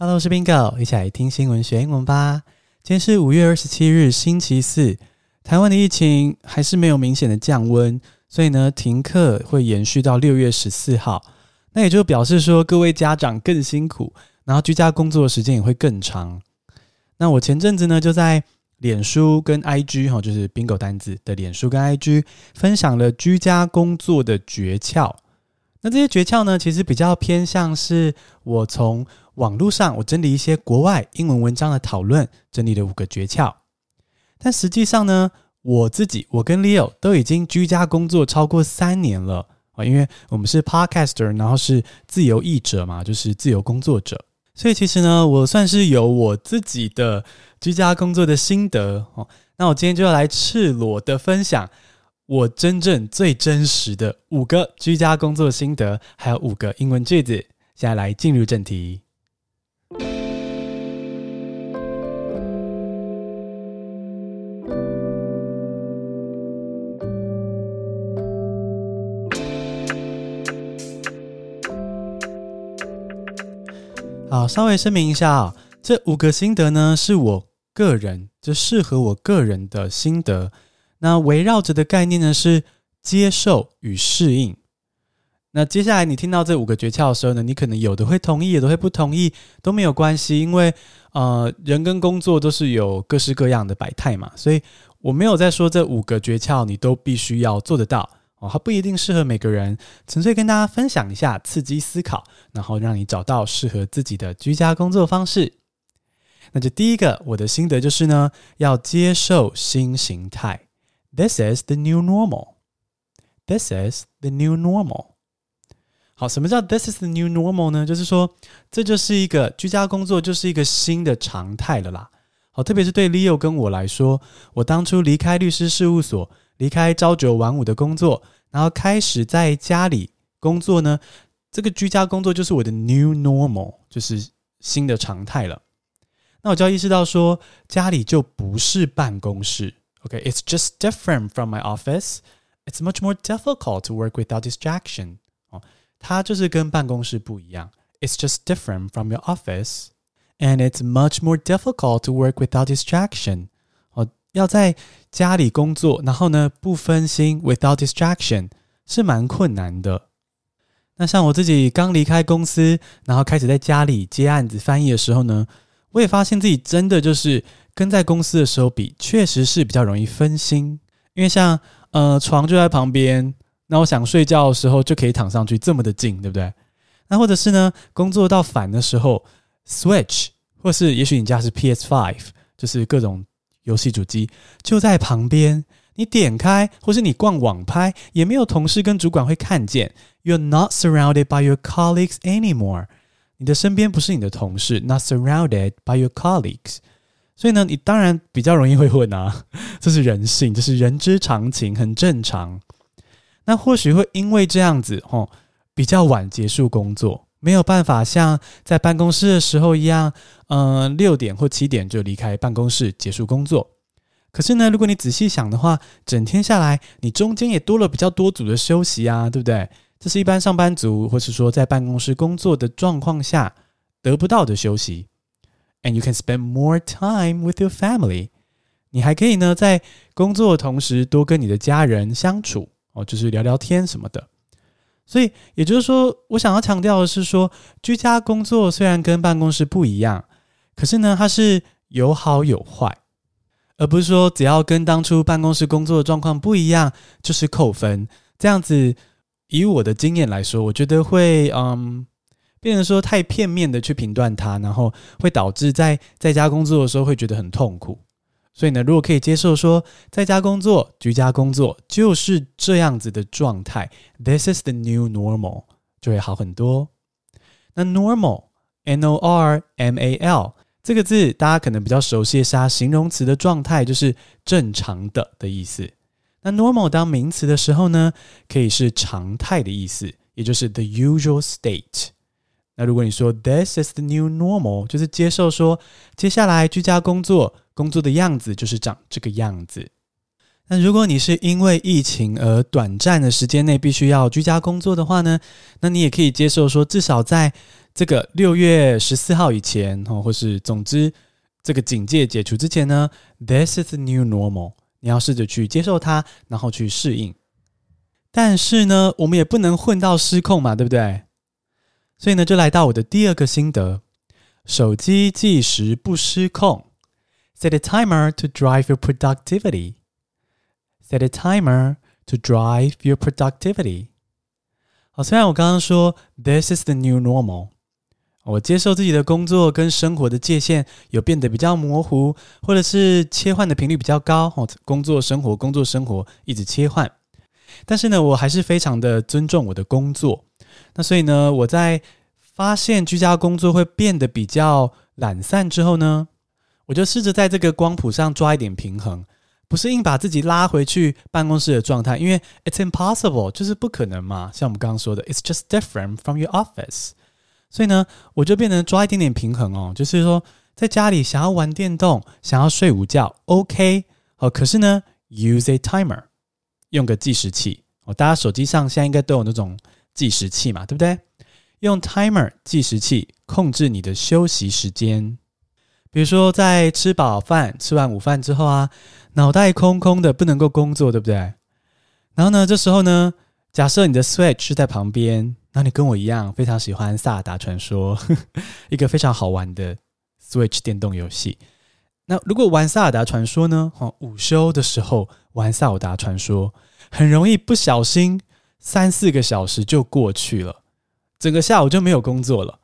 Hello，我是 Bingo，一起来听新闻学英文吧。今天是五月二十七日，星期四。台湾的疫情还是没有明显的降温，所以呢，停课会延续到六月十四号。那也就表示说，各位家长更辛苦，然后居家工作的时间也会更长。那我前阵子呢，就在脸书跟 IG 哈，就是 Bingo 单字的脸书跟 IG 分享了居家工作的诀窍。那这些诀窍呢，其实比较偏向是我从网络上我整理一些国外英文文章的讨论，整理了五个诀窍。但实际上呢，我自己我跟 Leo 都已经居家工作超过三年了啊，因为我们是 Podcaster，然后是自由译者嘛，就是自由工作者，所以其实呢，我算是有我自己的居家工作的心得哦。那我今天就要来赤裸的分享。我真正最真实的五个居家工作心得，还有五个英文句子。现在来进入正题。好，稍微声明一下啊，这五个心得呢，是我个人，就适合我个人的心得。那围绕着的概念呢，是接受与适应。那接下来你听到这五个诀窍的时候呢，你可能有的会同意，有的会不同意，都没有关系，因为呃，人跟工作都是有各式各样的百态嘛，所以我没有在说这五个诀窍你都必须要做得到哦，它不一定适合每个人，纯粹跟大家分享一下，刺激思考，然后让你找到适合自己的居家工作方式。那就第一个，我的心得就是呢，要接受新形态。This is the new normal. This is the new normal. 好，什么叫 This is the new normal 呢？就是说，这就是一个居家工作，就是一个新的常态了啦。好，特别是对 Leo 跟我来说，我当初离开律师事务所，离开朝九晚五的工作，然后开始在家里工作呢，这个居家工作就是我的 new normal，就是新的常态了。那我就要意识到说，家里就不是办公室。OK，it's just different from my office. It's much more difficult to work without distraction. 哦，它就是跟办公室不一样。It's just different from your office, and it's much more difficult to work without distraction. 要在家里工作，然后呢，不分心，without distraction 是蛮困难的。那像我自己刚离开公司，然后开始在家里接案子翻译的时候呢，我也发现自己真的就是。跟在公司的时候比，确实是比较容易分心，因为像呃床就在旁边，那我想睡觉的时候就可以躺上去，这么的近，对不对？那或者是呢，工作到烦的时候，Switch，或是也许你家是 PS5，就是各种游戏主机就在旁边，你点开，或是你逛网拍，也没有同事跟主管会看见。You're not surrounded by your colleagues anymore，你的身边不是你的同事，not surrounded by your colleagues。所以呢，你当然比较容易会混啊，这是人性，这是人之常情，很正常。那或许会因为这样子，哦，比较晚结束工作，没有办法像在办公室的时候一样，嗯、呃，六点或七点就离开办公室结束工作。可是呢，如果你仔细想的话，整天下来，你中间也多了比较多组的休息啊，对不对？这是一般上班族或是说在办公室工作的状况下得不到的休息。And you can spend more time with your family。你还可以呢，在工作的同时多跟你的家人相处哦，就是聊聊天什么的。所以也就是说，我想要强调的是说，居家工作虽然跟办公室不一样，可是呢，它是有好有坏，而不是说只要跟当初办公室工作的状况不一样就是扣分。这样子，以我的经验来说，我觉得会嗯。变成说太片面的去评断它，然后会导致在在家工作的时候会觉得很痛苦。所以呢，如果可以接受说在家工作、居家工作就是这样子的状态，This is the new normal，就会好很多。那 normal，N-O-R-M-A-L 这个字大家可能比较熟悉，是它形容词的状态，就是正常的的意思。那 normal 当名词的时候呢，可以是常态的意思，也就是 the usual state。那如果你说 This is the new normal，就是接受说接下来居家工作工作的样子就是长这个样子。那如果你是因为疫情而短暂的时间内必须要居家工作的话呢，那你也可以接受说，至少在这个六月十四号以前，哦，或是总之这个警戒解除之前呢，This is the new normal。你要试着去接受它，然后去适应。但是呢，我们也不能混到失控嘛，对不对？所以呢，就来到我的第二个心得：手机计时不失控。Set a timer to drive your productivity. Set a timer to drive your productivity. 好，虽然我刚刚说 This is the new normal，我接受自己的工作跟生活的界限有变得比较模糊，或者是切换的频率比较高，哦，工作生活工作生活一直切换。但是呢，我还是非常的尊重我的工作。那所以呢，我在发现居家工作会变得比较懒散之后呢，我就试着在这个光谱上抓一点平衡。不是硬把自己拉回去办公室的状态，因为 it's impossible，就是不可能嘛。像我们刚刚说的，it's just different from your office。所以呢，我就变成抓一点点平衡哦，就是说在家里想要玩电动，想要睡午觉，OK，好。可是呢，use a timer，用个计时器。哦，大家手机上现在应该都有那种计时器嘛，对不对？用 timer 计时器控制你的休息时间。比如说，在吃饱饭、吃完午饭之后啊，脑袋空空的，不能够工作，对不对？然后呢，这时候呢，假设你的 Switch 是在旁边，那你跟我一样非常喜欢《萨尔达传说》，一个非常好玩的 Switch 电动游戏。那如果玩《萨尔达传说》呢？哦，午休的时候玩《萨尔达传说》，很容易不小心三四个小时就过去了，整个下午就没有工作了。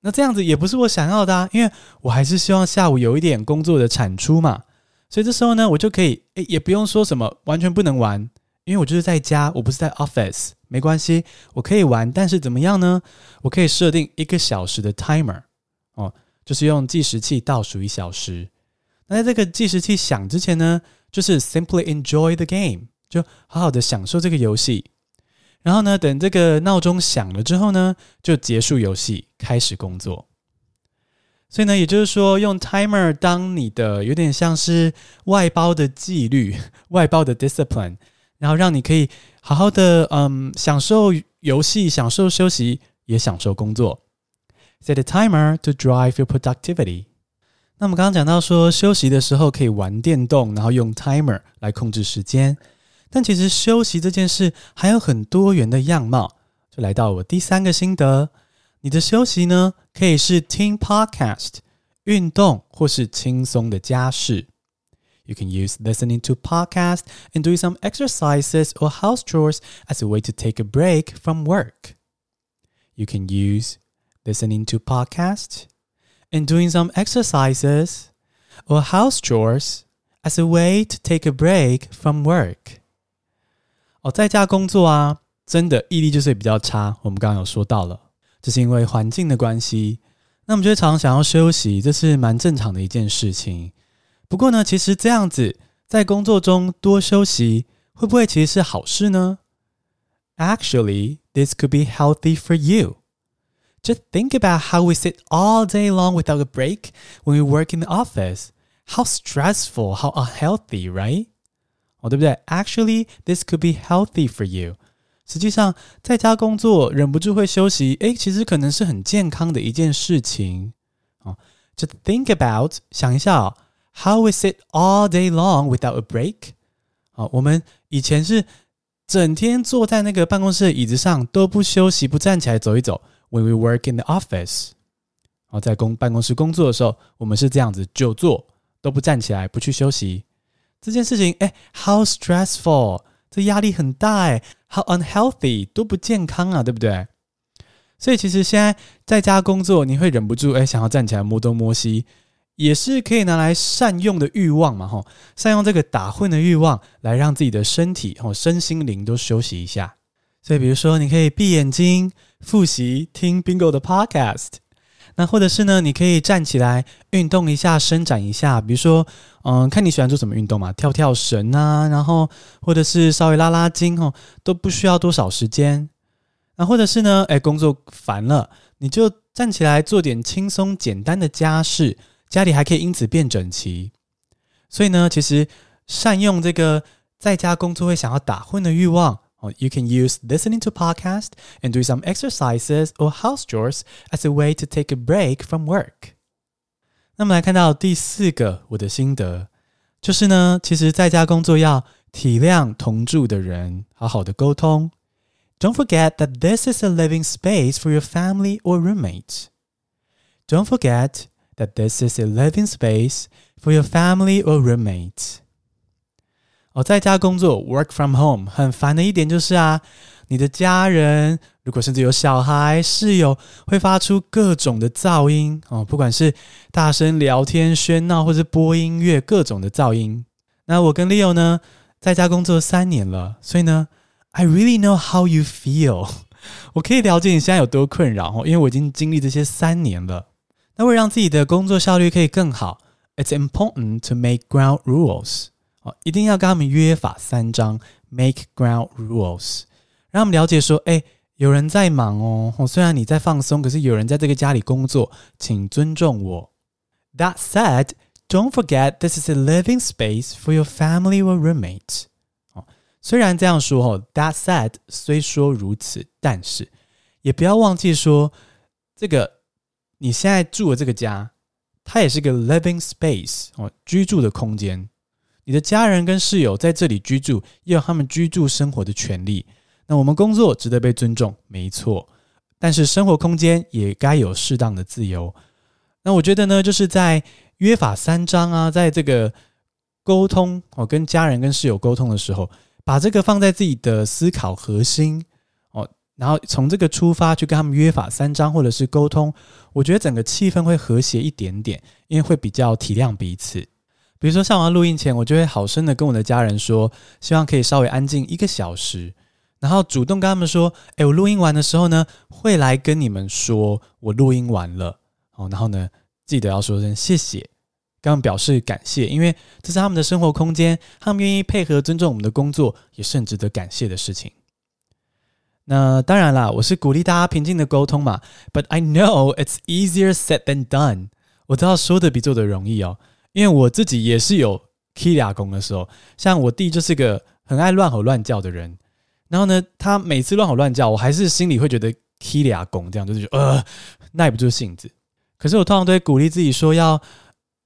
那这样子也不是我想要的啊，因为我还是希望下午有一点工作的产出嘛。所以这时候呢，我就可以诶，也不用说什么完全不能玩，因为我就是在家，我不是在 office，没关系，我可以玩。但是怎么样呢？我可以设定一个小时的 timer 哦，就是用计时器倒数一小时。那在这个计时器响之前呢，就是 simply enjoy the game，就好好的享受这个游戏。然后呢，等这个闹钟响了之后呢，就结束游戏，开始工作。所以呢，也就是说，用 timer 当你的有点像是外包的纪律、外包的 discipline，然后让你可以好好的嗯享受游戏、享受休息，也享受工作。Set a timer to drive your productivity。那我们刚刚讲到说，休息的时候可以玩电动，然后用 timer 来控制时间。但其实休息这件事还有很多元的样貌，就来到我第三个心得：你的休息呢，可以是听 podcast、运动或是轻松的家事。You can use listening to podcast and doing some exercises or house chores as a way to take a break from work. You can use listening to podcast and doing some exercises or house chores as a way to take a break from work. 哦，在家工作啊，真的毅力就是比较差。我们刚刚有说到了，这是因为环境的关系。那我们就会常常想要休息，这是蛮正常的一件事情。不过呢，其实这样子在工作中多休息，会不会其实是好事呢？Actually, this could be healthy for you. Just think about how we sit all day long without a break when we work in the office. How stressful, how unhealthy, right? 哦，对不对？Actually, this could be healthy for you. 实际上，在家工作忍不住会休息，诶，其实可能是很健康的一件事情。哦，Just think about，想一下哦，How we sit all day long without a break。哦，我们以前是整天坐在那个办公室的椅子上都不休息，不站起来走一走。When we work in the office，哦，在公办公室工作的时候，我们是这样子，久坐都不站起来，不去休息。这件事情，哎，how stressful，这压力很大，哎，how unhealthy，多不健康啊，对不对？所以其实现在在家工作，你会忍不住，哎，想要站起来摸东摸西，也是可以拿来善用的欲望嘛，吼，善用这个打混的欲望，来让自己的身体，吼，身心灵都休息一下。所以，比如说，你可以闭眼睛复习听 Bingo 的 podcast。那或者是呢，你可以站起来运动一下，伸展一下。比如说，嗯，看你喜欢做什么运动嘛，跳跳绳啊，然后或者是稍微拉拉筋哦，都不需要多少时间。那或者是呢，哎，工作烦了，你就站起来做点轻松简单的家事，家里还可以因此变整齐。所以呢，其实善用这个在家工作会想要打混的欲望。哦，You can use listening to podcast and do some exercises or house chores as a way to take a break from work。那么来看到第四个我的心得，就是呢，其实在家工作要体谅同住的人，好好的沟通。Don't forget that this is a living space for your family or roommate. Don't forget that this is a living space for your family or roommate. 哦，在家工作 （work from home） 很烦的一点就是啊，你的家人如果甚至有小孩、室友会发出各种的噪音哦，不管是大声聊天、喧闹，或是播音乐，各种的噪音。那我跟 Leo 呢，在家工作三年了，所以呢，I really know how you feel。我可以了解你现在有多困扰哦，因为我已经经历这些三年了。那为了让自己的工作效率可以更好，It's important to make ground rules。一定要跟他们约法三章，make ground rules，让他们了解说，哎，有人在忙哦，虽然你在放松，可是有人在这个家里工作，请尊重我。That said, don't forget this is a living space for your family or roommate。哦，虽然这样说哦，That said，虽说如此，但是也不要忘记说，这个你现在住的这个家，它也是个 living space 哦，居住的空间。你的家人跟室友在这里居住，也有他们居住生活的权利。那我们工作值得被尊重，没错。但是生活空间也该有适当的自由。那我觉得呢，就是在约法三章啊，在这个沟通哦，跟家人跟室友沟通的时候，把这个放在自己的思考核心哦，然后从这个出发去跟他们约法三章或者是沟通，我觉得整个气氛会和谐一点点，因为会比较体谅彼此。比如说，上完录音前，我就会好声的跟我的家人说，希望可以稍微安静一个小时，然后主动跟他们说，诶，我录音完的时候呢，会来跟你们说我录音完了，哦，然后呢，记得要说声谢谢，跟他们表示感谢，因为这是他们的生活空间，他们愿意配合尊重我们的工作，也是很值得感谢的事情。那当然啦，我是鼓励大家平静的沟通嘛，But I know it's easier said than done，我知道说的比做的容易哦。因为我自己也是有起俩功的时候，像我弟就是个很爱乱吼乱叫的人，然后呢，他每次乱吼乱叫，我还是心里会觉得起俩功这样，就是呃耐不住性子。可是我通常都会鼓励自己说，要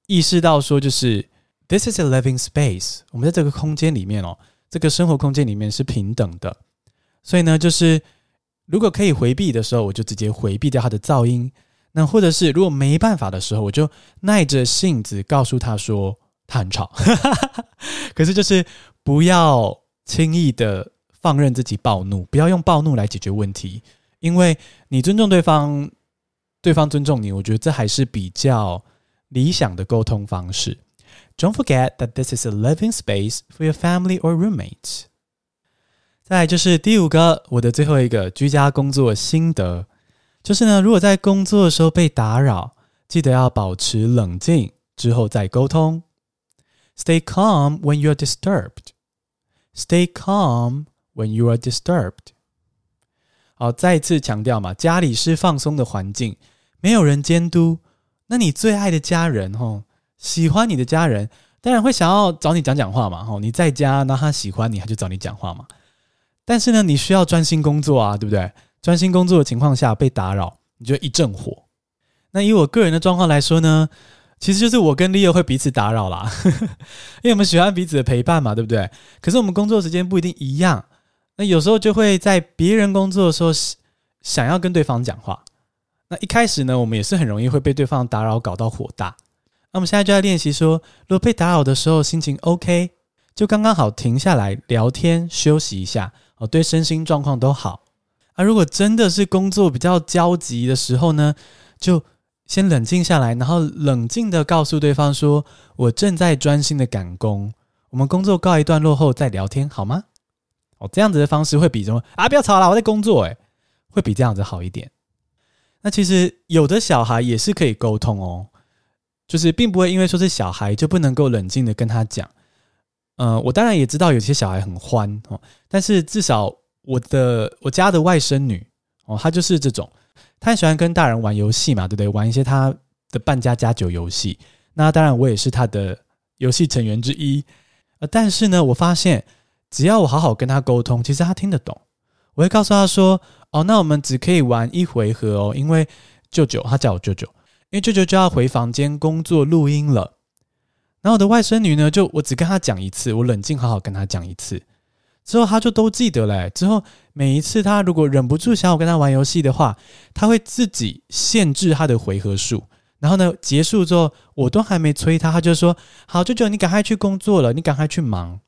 意识到说，就是 this is a living space，我们在这个空间里面哦，这个生活空间里面是平等的，所以呢，就是如果可以回避的时候，我就直接回避掉他的噪音。那或者是如果没办法的时候，我就耐着性子告诉他说他很吵，可是就是不要轻易的放任自己暴怒，不要用暴怒来解决问题，因为你尊重对方，对方尊重你，我觉得这还是比较理想的沟通方式。Don't forget that this is a living space for your family or roommates。再就是第五个，我的最后一个居家工作心得。就是呢，如果在工作的时候被打扰，记得要保持冷静，之后再沟通。Stay calm when you are disturbed. Stay calm when you are disturbed. 好，再次强调嘛，家里是放松的环境，没有人监督。那你最爱的家人，吼，喜欢你的家人，当然会想要找你讲讲话嘛，吼，你在家，那他喜欢你，他就找你讲话嘛。但是呢，你需要专心工作啊，对不对？专心工作的情况下被打扰，你就一阵火。那以我个人的状况来说呢，其实就是我跟 Leo 会彼此打扰啦，因为我们喜欢彼此的陪伴嘛，对不对？可是我们工作时间不一定一样，那有时候就会在别人工作的时候想要跟对方讲话。那一开始呢，我们也是很容易会被对方打扰，搞到火大。那我们现在就在练习说，如果被打扰的时候心情 OK，就刚刚好停下来聊天休息一下，哦，对身心状况都好。如果真的是工作比较焦急的时候呢，就先冷静下来，然后冷静的告诉对方说：“我正在专心的赶工，我们工作告一段落后再聊天，好吗？”哦，这样子的方式会比什么啊？不要吵了，我在工作，诶，会比这样子好一点。那其实有的小孩也是可以沟通哦，就是并不会因为说是小孩就不能够冷静的跟他讲。嗯、呃，我当然也知道有些小孩很欢哦，但是至少。我的我家的外甥女哦，她就是这种，她很喜欢跟大人玩游戏嘛，对不对？玩一些她的扮家家酒游戏。那当然，我也是她的游戏成员之一。呃，但是呢，我发现只要我好好跟他沟通，其实他听得懂。我会告诉他说：“哦，那我们只可以玩一回合哦，因为舅舅他叫我舅舅，因为舅舅就要回房间工作录音了。”然后我的外甥女呢，就我只跟她讲一次，我冷静好好跟她讲一次，之后他就都记得嘞。之后每一次他如果忍不住想要跟他玩游戏的话，他会自己限制他的回合数。然后呢，结束之后我都还没催他，他就说：“好，舅舅，你赶快去工作了，你赶快去忙。”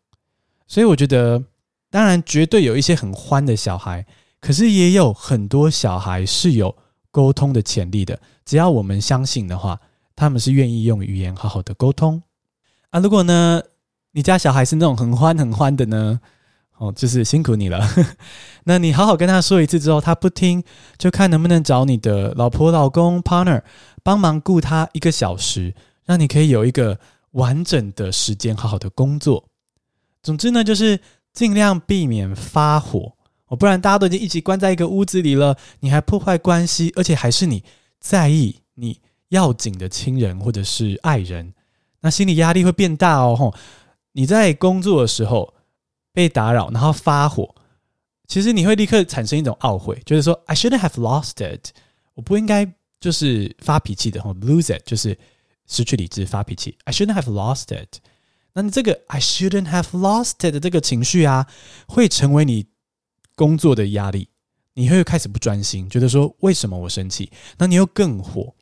所以我觉得，当然绝对有一些很欢的小孩，可是也有很多小孩是有沟通的潜力的。只要我们相信的话，他们是愿意用语言好好的沟通。啊，如果呢，你家小孩是那种很欢很欢的呢，哦，就是辛苦你了。那你好好跟他说一次之后，他不听，就看能不能找你的老婆、老公、partner 帮忙雇他一个小时，让你可以有一个完整的时间好好的工作。总之呢，就是尽量避免发火哦，不然大家都已经一起关在一个屋子里了，你还破坏关系，而且还是你在意你要紧的亲人或者是爱人。那心理压力会变大哦，吼！你在工作的时候被打扰，然后发火，其实你会立刻产生一种懊悔，就是说 I shouldn't have lost it，我不应该就是发脾气的，吼，lose it 就是失去理智发脾气，I shouldn't have lost it。那你这个 I shouldn't have lost it 的这个情绪啊，会成为你工作的压力，你会开始不专心，觉得说为什么我生气？那你又更火，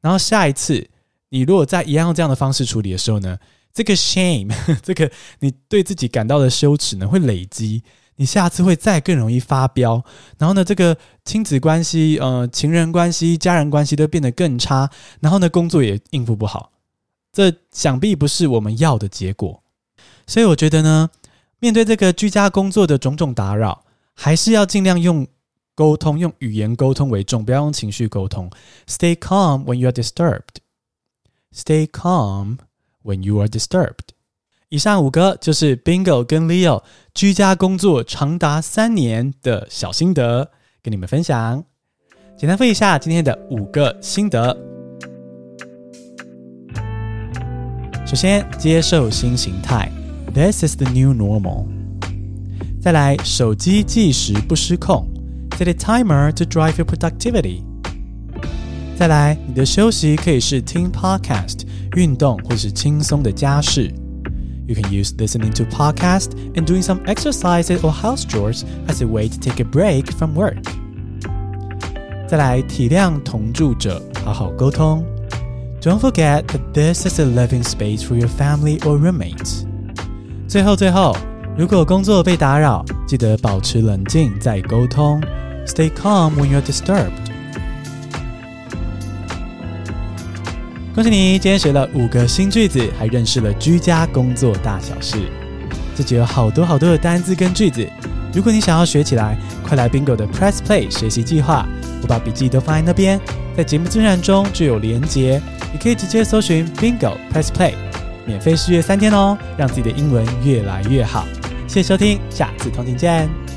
然后下一次。你如果在一样这样的方式处理的时候呢，这个 shame，这个你对自己感到的羞耻呢，会累积，你下次会再更容易发飙，然后呢，这个亲子关系、呃，情人关系、家人关系都变得更差，然后呢，工作也应付不好，这想必不是我们要的结果。所以我觉得呢，面对这个居家工作的种种打扰，还是要尽量用沟通、用语言沟通为重，不要用情绪沟通。Stay calm when you are disturbed. Stay calm when you are disturbed。以上五个就是 Bingo 跟 Leo 居家工作长达三年的小心得，跟你们分享。简单复习一下今天的五个心得。首先，接受新形态，This is the new normal。再来，手机计时不失控，Set a timer to drive your productivity。再来，你的休息可以是听 podcast、运动或是轻松的家事。You can use listening to podcast and doing some exercises or house chores as a way to take a break from work。再来，体谅同住者，好好沟通。Don't forget that this is a living space for your family or roommates。最后，最后，如果工作被打扰，记得保持冷静再沟通。Stay calm when you're disturbed。 恭喜你，今天学了五个新句子，还认识了居家工作大小事。这集有好多好多的单字跟句子，如果你想要学起来，快来 Bingo 的 Press Play 学习计划，我把笔记都放在那边，在节目资讯中就有连结，你可以直接搜寻 Bingo Press Play，免费试阅三天哦，让自己的英文越来越好。谢谢收听，下次通勤见。